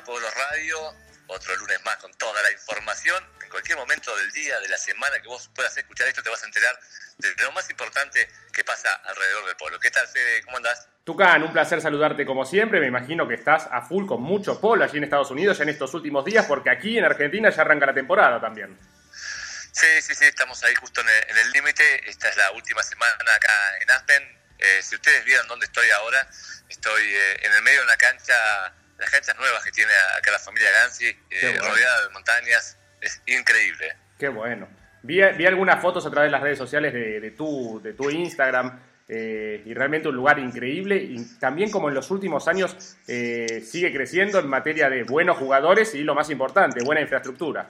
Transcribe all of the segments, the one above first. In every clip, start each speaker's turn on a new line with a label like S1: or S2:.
S1: a Pueblo Radio, otro lunes más con toda la información. En cualquier momento del día, de la semana que vos puedas escuchar esto, te vas a enterar de lo más importante que pasa alrededor del pueblo. ¿Qué tal, Fede? ¿Cómo andás?
S2: Tucán, un placer saludarte como siempre. Me imagino que estás a full con mucho polo allí en Estados Unidos ya en estos últimos días, porque aquí en Argentina ya arranca la temporada también.
S1: Sí, sí, sí, estamos ahí justo en el límite. Esta es la última semana acá en Aspen. Eh, si ustedes vieran dónde estoy ahora, estoy eh, en el medio de una cancha las canchas nuevas que tiene acá la familia Gansi, eh, rodeada de montañas, es increíble.
S2: Qué bueno. Vi, vi algunas fotos a través de las redes sociales de, tu, de tu Instagram eh, y realmente un lugar increíble y también como en los últimos años eh, sigue creciendo en materia de buenos jugadores y lo más importante, buena infraestructura.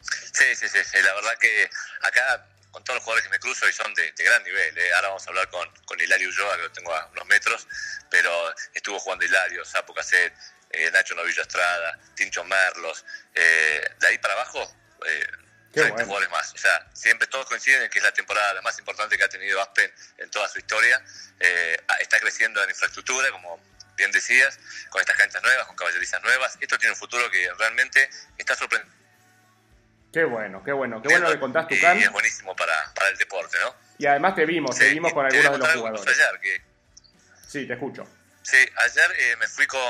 S1: Sí, sí, sí, sí. la verdad que acá con todos los jugadores que me cruzo y son de, gran nivel. ¿eh? Ahora vamos a hablar con, con Hilario Ulloa, que lo tengo a unos metros, pero estuvo jugando Hilario, Sapo Caset, eh, Nacho Novillo Estrada, Tincho Merlos. Eh, de ahí para abajo, eh, 30 jugadores más. O sea, siempre todos coinciden en que es la temporada la más importante que ha tenido Aspen en toda su historia. Eh, está creciendo en infraestructura, como bien decías, con estas canchas nuevas, con caballerizas nuevas. Esto tiene un futuro que realmente está sorprendente
S2: Qué bueno, qué bueno, qué bueno que contás tu can.
S1: Y es buenísimo para, para, el deporte, ¿no?
S2: Y además te vimos, te vimos con algunos de los jugadores. Ayer, que... Sí, te escucho.
S1: Sí, ayer eh, me fui con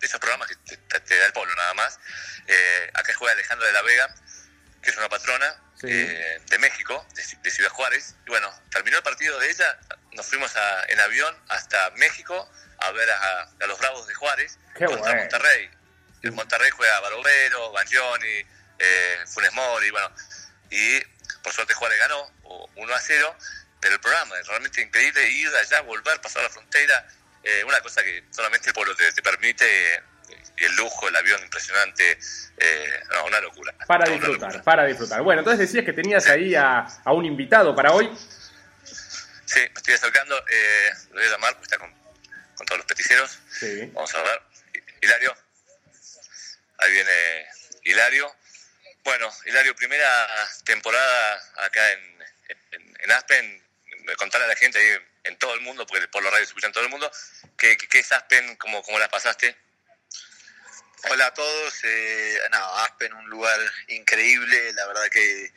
S1: esos programas que te, da el polo nada más. Eh, acá juega Alejandra de la Vega, que es una patrona eh, de México, de, Ciudad Juárez. Y bueno, terminó el partido de ella, nos fuimos a, en avión hasta México a ver a, a los Bravos de Juárez
S2: Qué
S1: contra Monterrey. En Monterrey juega Barovero, Banjoni eh, Funes Mori, bueno, y por suerte Juárez ganó 1 a 0, pero el programa es realmente increíble, ir allá, volver, pasar la frontera, eh, una cosa que solamente el pueblo te, permite, y el lujo, el avión impresionante, eh, una locura.
S2: Para disfrutar, para disfrutar. Bueno, entonces decías que tenías ahí a, un invitado para hoy.
S1: Sí, me estoy acercando, eh, lo voy a llamar, porque está con, con todos los peticeros. Sí. Vamos a ver. Hilario. Ahí viene Hilario. Bueno, Hilario, primera temporada acá en, en, Aspen, contarle a la gente ahí en todo el mundo, porque por los radios se escucha en todo el mundo, ¿qué, qué es Aspen? ¿Cómo, ¿Cómo la pasaste?
S3: Hola a todos, eh, no, Aspen un lugar increíble, la verdad que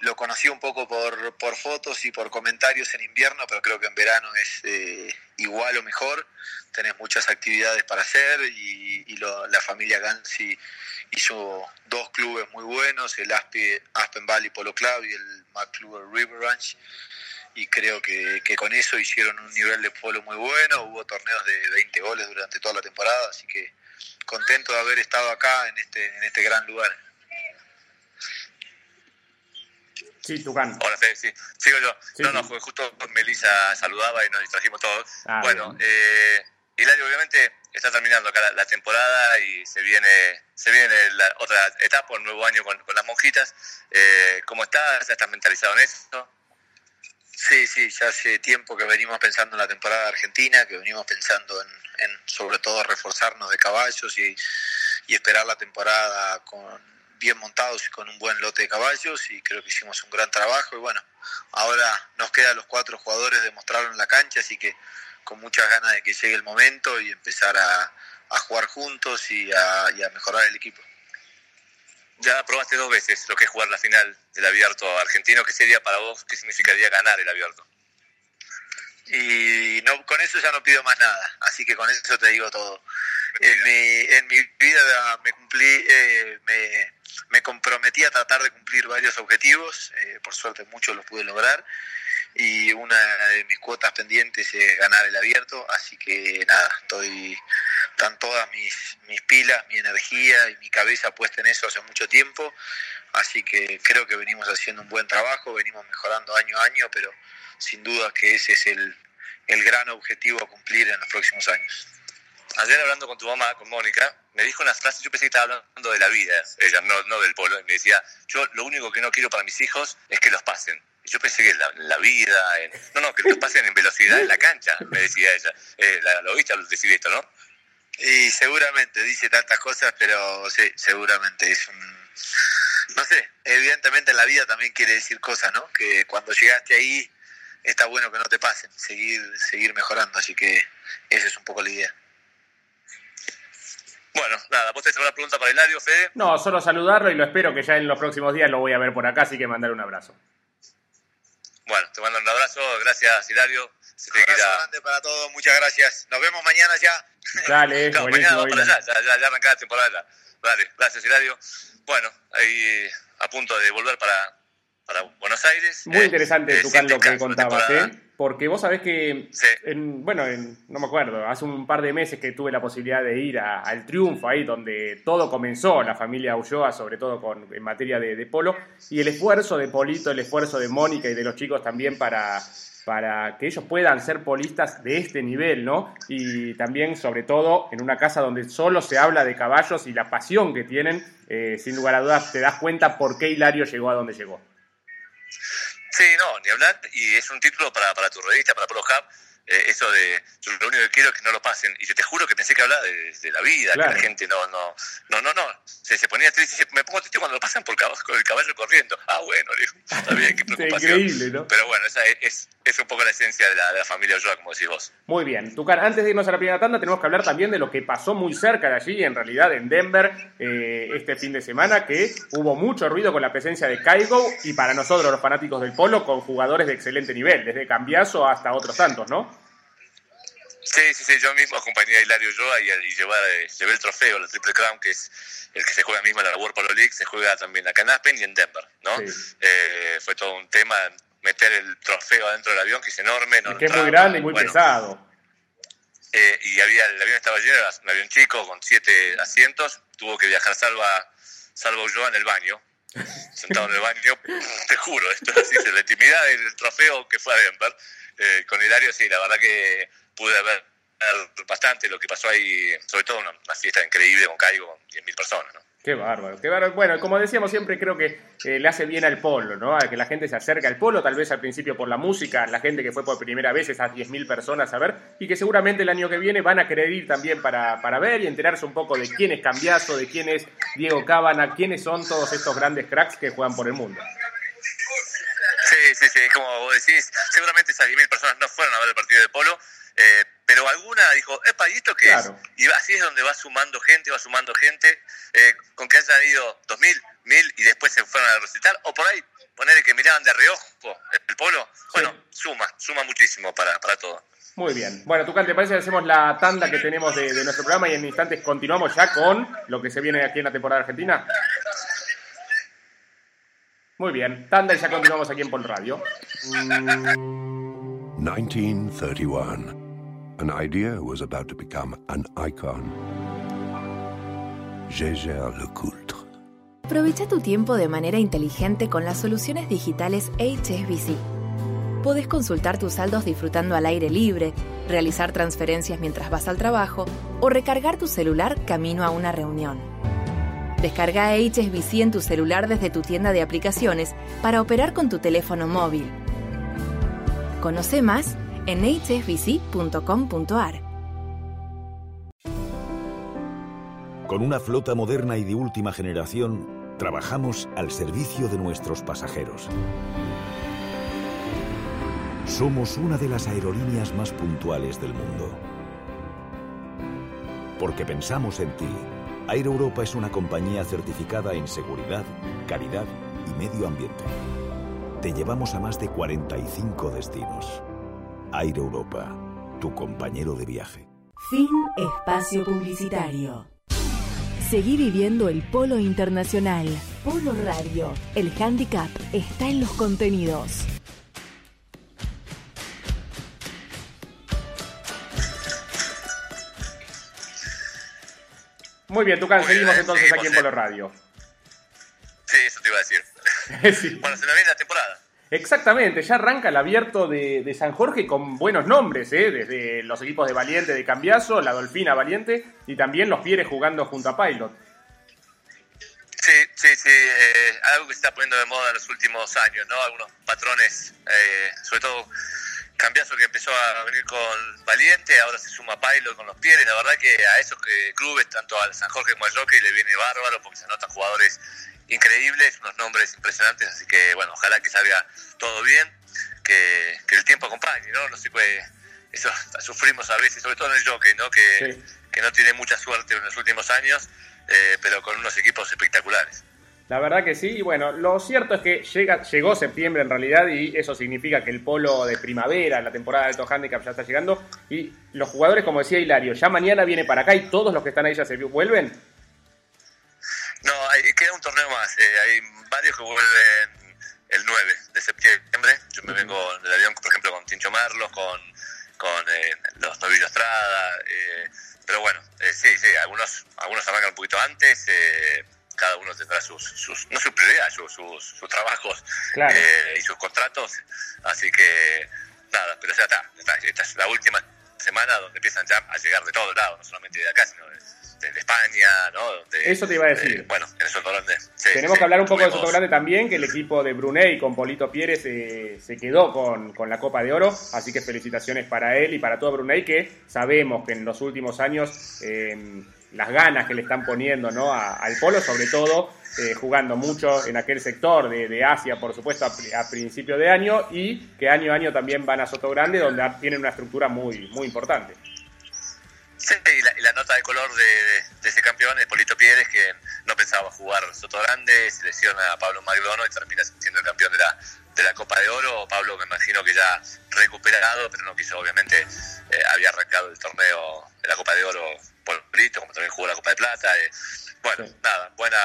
S3: lo conocí un poco por, por fotos y por comentarios en invierno, pero creo que en verano es eh, igual o mejor, tenés muchas actividades para hacer y, lo, la familia Gansi hizo dos clubes muy buenos, el Aspen Valley Polo Club y el McClure River Ranch, y creo que, con eso hicieron un nivel de polo muy bueno, hubo torneos de 20 goles durante toda la temporada, así que contento de haber estado acá en este, en este gran lugar.
S2: Sí, Tucán.
S1: Hola, Fede, sí. Sigo yo. no, no, justo Melissa saludaba y nos distrajimos todos. Ah, bueno, eh, Hilario, obviamente está terminando acá la, temporada y se viene se viene la otra etapa, un nuevo año con, las monjitas. Eh, ¿Cómo estás? ¿Ya estás mentalizado en eso?
S3: Sí, sí, ya hace tiempo que venimos pensando en la temporada argentina, que venimos pensando en, sobre todo reforzarnos de caballos y, y esperar la temporada con bien montados y con un buen lote de caballos y creo que hicimos un gran trabajo y bueno, ahora nos quedan los cuatro jugadores demostrarlo en la cancha, así que con muchas ganas de que llegue el momento y empezar a, jugar juntos y a, mejorar el equipo.
S1: Ya probaste dos veces lo que es jugar la final del abierto argentino. ¿Qué sería para vos? ¿Qué significaría ganar el abierto?
S3: Y no, con eso ya no pido más nada, así que con eso te digo todo. En mi, en mi vida me cumplí, eh, me, me, comprometí a tratar de cumplir varios objetivos, eh, por suerte muchos los pude lograr, y una de mis cuotas pendientes es ganar el abierto, así que nada, estoy, están todas mis, mis pilas, mi energía y mi cabeza puesta en eso hace mucho tiempo, así que creo que venimos haciendo un buen trabajo, venimos mejorando año a año, pero sin duda que ese es el, el gran objetivo a cumplir en los próximos años.
S1: Ayer hablando con tu mamá, con Mónica, me dijo unas frases, yo pensé que estaba hablando de la vida, ella, no, no del polo, y me decía, yo lo único que no quiero para mis hijos es que los pasen yo pensé que la, la vida, en, no, no, que los pasen en velocidad en la cancha, me decía ella. Eh, la, ¿Lo viste decir esto, no?
S3: Y seguramente dice tantas cosas, pero sí, seguramente es un... No sé, evidentemente en la vida también quiere decir cosas, ¿no? Que cuando llegaste ahí está bueno que no te pasen, seguir, seguir mejorando, así que esa es un poco la idea.
S1: Bueno, nada, ¿vos tenés alguna pregunta para Hilario, Fede?
S2: No, solo saludarlo y lo espero que ya en los próximos días lo voy a ver por acá, así que mandar un abrazo.
S1: Bueno, te mando un abrazo, gracias Hilario.
S3: Se un abrazo grande para todos, muchas gracias. Nos vemos mañana ya.
S2: Dale,
S1: claro, mañana para allá, ya, ya, ya arrancada la temporada. Dale, gracias Hilario. Bueno, ahí a punto de volver para, para Buenos Aires.
S2: Muy interesante, tu lo que contabas, ¿eh? Porque vos sabés que, en, bueno, no me acuerdo, hace un par de meses que tuve la posibilidad de ir al Triunfo, ahí donde todo comenzó, la familia Ulloa, sobre todo con, en materia de, polo, y el esfuerzo de Polito, el esfuerzo de Mónica y de los chicos también para, para que ellos puedan ser polistas de este nivel, ¿no? Y también, sobre todo, en una casa donde solo se habla de caballos y la pasión que tienen, eh, sin lugar a dudas, te das cuenta por qué Hilario llegó a donde llegó.
S1: Sí, no, ni hablar, y es un título para, para tu revista, para Pro Hub, eh, eso de yo lo único que quiero es que no lo pasen. Y yo te juro que pensé que hablaba de, la vida, que la gente no, no, no, no, no. Se, se ponía triste, me pongo triste cuando lo pasan por caballo, con el caballo corriendo. Ah, bueno, está bien, qué preocupación. Increíble, ¿no? Pero bueno, esa es, es, un poco la esencia de la, de la familia Ulloa, como decís vos.
S2: Muy bien. Tucar, antes de irnos a la primera tanda, tenemos que hablar también de lo que pasó muy cerca de allí, en realidad en Denver, eh, este fin de semana, que hubo mucho ruido con la presencia de Kaigo y para nosotros, los fanáticos del polo, con jugadores de excelente nivel, desde Cambiazo hasta otros tantos, ¿no?
S1: Sí, sí, sí, yo mismo acompañé a Hilario Joa y, y llevar, eh, llevé el trofeo, la Triple Crown, que es el que se juega mismo en la World Polo League, se juega también acá en Aspen y en Denver, ¿no? Eh, fue todo un tema meter el trofeo adentro del avión, que es enorme.
S2: No que es muy grande y muy pesado.
S1: Eh, y había, el avión estaba lleno, era un avión chico con siete asientos, tuvo que viajar Salva, Salva Ulloa en el baño, sentado en el baño, te juro, esto es así, la intimidad del trofeo que fue a Denver, con Hilario, sí, la verdad que pude ver bastante lo que pasó ahí, sobre todo una, fiesta increíble con Caigo, con 10.000 personas, ¿no?
S2: Qué bárbaro, qué bárbaro. Bueno, como decíamos siempre, creo que eh, le hace bien al polo, ¿no? A que la gente se acerque al polo, tal vez al principio por la música, la gente que fue por primera vez, esas 10.000 personas a ver, y que seguramente el año que viene van a querer ir también para, para ver y enterarse un poco de quién es Cambiazo, de quién es Diego Cábana, quiénes son todos estos grandes cracks que juegan por el mundo.
S1: Sí, sí, sí, como vos decís, seguramente esas 10.000 personas no fueron a ver el partido de polo, eh, pero alguna dijo, epa, ¿y esto qué es? Y así es donde va sumando gente, va sumando gente, eh, con que hayan ido 2.000, 1.000 y después se fueron a recitar, o por ahí poner que miraban de reojo el polo, bueno, suma, suma muchísimo para, para todo.
S2: Muy bien. Bueno, Tucal, ¿te parece que hacemos la tanda que tenemos de, de, nuestro programa y en instantes continuamos ya con lo que se viene aquí en la temporada argentina? Muy bien, tanda y ya continuamos aquí en Pol Radio.
S4: 1931. An idea was about to become an icon. Gégère Lecoultre.
S5: Aprovecha tu tiempo de manera inteligente con las soluciones digitales HSBC. Puedes consultar tus saldos disfrutando al aire libre, realizar transferencias mientras vas al trabajo o recargar tu celular camino a una reunión. Descarga HSBC en tu celular desde tu tienda de aplicaciones para operar con tu teléfono móvil. Conoce más en hsbc.com.ar.
S6: Con una flota moderna y de última generación, trabajamos al servicio de nuestros pasajeros. Somos una de las aerolíneas más puntuales del mundo. Porque pensamos en ti, Air Europa es una compañía certificada en seguridad, calidad y medio ambiente. Te llevamos a más de 45 destinos. Aire Europa, tu compañero de viaje.
S5: Fin espacio publicitario. Seguí viviendo el polo internacional. Polo Radio. El handicap está en los contenidos.
S2: Muy bien, Tucán, seguimos entonces aquí en Polo Radio.
S1: Sí, eso te iba a decir. sí. Bueno, se nos viene la temporada.
S2: Exactamente, ya arranca el abierto de, San Jorge con buenos nombres, ¿eh? desde los equipos de Valiente de Cambiazo, la Dolfina Valiente y también los Pieres jugando junto a Pilot.
S1: Sí, sí, sí, eh, algo que se está poniendo de moda en los últimos años, ¿no? Algunos patrones, eh, sobre todo Cambiazo que empezó a venir con Valiente, ahora se suma Pilot con los Pieres, la verdad que a esos clubes, tanto al San Jorge como al Jockey, le viene bárbaro porque se anotan jugadores increíbles, unos nombres impresionantes, así que bueno, ojalá que salga todo bien, que, el tiempo acompañe, ¿no? No se puede, eso sufrimos a veces, sobre todo en el jockey, ¿no? Que, que no tiene mucha suerte en los últimos años, eh, pero con unos equipos espectaculares.
S2: La verdad que sí, y bueno, lo cierto es que llega, llegó septiembre en realidad y eso significa que el polo de primavera, la temporada de Alto Handicap ya está llegando y los jugadores, como decía Hilario, ya mañana viene para acá y todos los que están ahí ya se vuelven.
S1: No, hay, queda un torneo más, eh, hay varios que vuelven el 9 de septiembre, yo me vengo del avión, por ejemplo, con Tincho Marlos, con, con eh, los novillos Estrada, eh, pero bueno, sí, sí, algunos, algunos arrancan un poquito antes, cada uno tendrá sus, sus no su prioridad, sus, sus, trabajos eh, y sus contratos. Así que nada, pero ya está, Esta es la última semana donde empiezan ya a llegar de todos lados, no solamente de acá, sino de, España, ¿no?
S2: eso te iba a decir.
S1: bueno, en el Soto Grande.
S2: Tenemos que hablar un poco de Soto Grande también, que el equipo de Brunei con Polito Pérez eh, se quedó con, con, la Copa de Oro, así que felicitaciones para él y para todo Brunei, que sabemos que en los últimos años... Eh, las ganas que le están poniendo ¿no? al polo, sobre todo eh, jugando mucho en aquel sector de, Asia, por supuesto, a, principio de año, y que año a año también van a Soto Grande, donde tienen una estructura muy, muy importante.
S1: Sí, y la, nota de color de, ese campeón es Polito Pérez, que no pensaba jugar Soto Grande, se a Pablo Magdono y termina siendo el campeón de la, de la Copa de Oro. Pablo me imagino que ya recuperado, pero no quiso, obviamente, eh, había arrancado el torneo de la Copa de Oro Polito, como también jugó la Copa de Plata. Eh. bueno, nada, buena,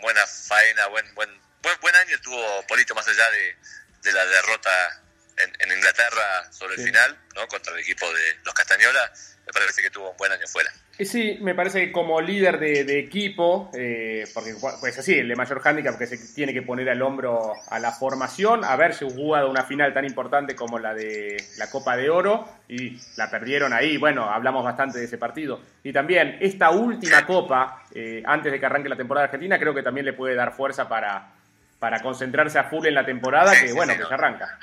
S1: buena faena, buen, buen, buen, buen año tuvo Polito más allá de, de la derrota en, Inglaterra sobre el final, ¿no? Contra el equipo de los Castañola, me parece que tuvo un buen año fuera.
S2: Sí, me parece que como líder de, equipo, eh, porque pues así, el de mayor handicap que se tiene que poner al hombro a la formación, si jugado una final tan importante como la de la Copa de Oro y la perdieron ahí, bueno, hablamos bastante de ese partido. Y también esta última Copa, eh, antes de que arranque la temporada argentina, creo que también le puede dar fuerza para, para concentrarse a full en la temporada, que bueno, que se arranca.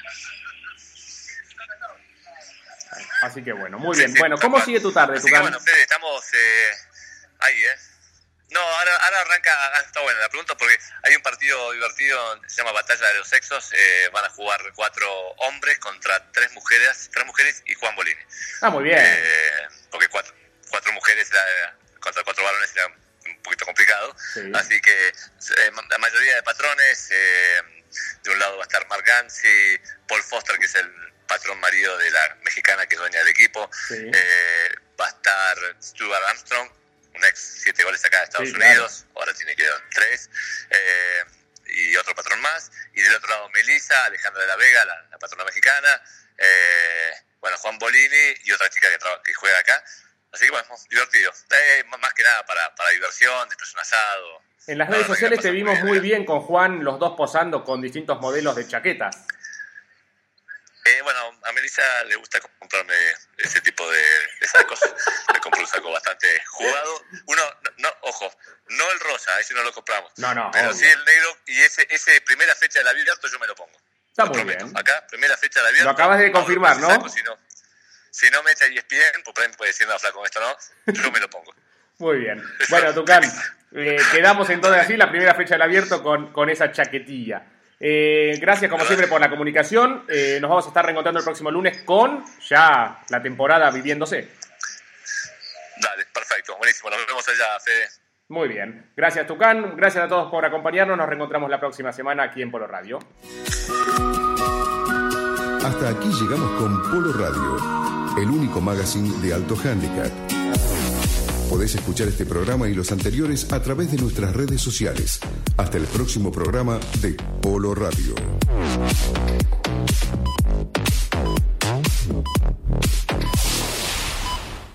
S2: Así que bueno, muy bien. bueno, ¿cómo sigue tu tarde,
S1: tu Bueno, Fede, estamos eh, ahí, ¿eh? No, ahora, ahora arranca, ah, está buena la pregunta porque hay un partido divertido, se llama Batalla de los Sexos, eh, van a jugar cuatro hombres contra tres mujeres, tres mujeres y Juan Bolini.
S2: Ah, muy bien.
S1: Eh, porque cuatro, cuatro mujeres contra cuatro varones era un poquito complicado, así que la mayoría de patrones, de un lado va a estar Mark Gansi, Paul Foster, que es el patrón marido de la mexicana que es dueña del equipo. Eh, va a estar Stuart Armstrong, un ex siete goles acá de Estados Unidos, ahora tiene que dar tres. Eh, y otro patrón más. Y del otro lado Melissa, Alejandra de la Vega, la, patrona mexicana. Eh, bueno, Juan Bolini y otra chica que, que juega acá. Así que bueno, divertido. más que nada para, para diversión, después un asado.
S2: En las redes sociales te vimos muy bien con Juan, los dos posando con distintos modelos de chaquetas.
S1: Eh, bueno, a Melissa le gusta comprarme ese tipo de, sacos. Le compré un saco bastante jugado. Uno, no, ojo, no el rosa, ese no lo compramos.
S2: No, no.
S1: Pero sí el negro y ese, ese primera fecha del abierto yo me lo pongo.
S2: Está muy bien.
S1: Acá, primera fecha del abierto.
S2: Lo acabas de confirmar, ¿no?
S1: si ¿no? Si no me echa ESPN, pues puede decir, no, flaco, esto no, yo me lo pongo.
S2: Muy bien. Bueno, Tucán, eh, quedamos entonces así, la primera fecha del abierto con, con esa chaquetilla. Eh, gracias como siempre por la comunicación. Eh, nos vamos a estar reencontrando el próximo lunes con ya la temporada viviéndose.
S1: Dale, perfecto, buenísimo. Nos vemos allá, Fede.
S2: Muy bien. Gracias, Tucán. Gracias a todos por acompañarnos. Nos reencontramos la próxima semana aquí en Polo Radio.
S4: Hasta aquí llegamos con Polo Radio, el único magazine de alto handicap. Podés escuchar este programa y los anteriores a través de nuestras redes sociales. Hasta el próximo programa de Polo Radio.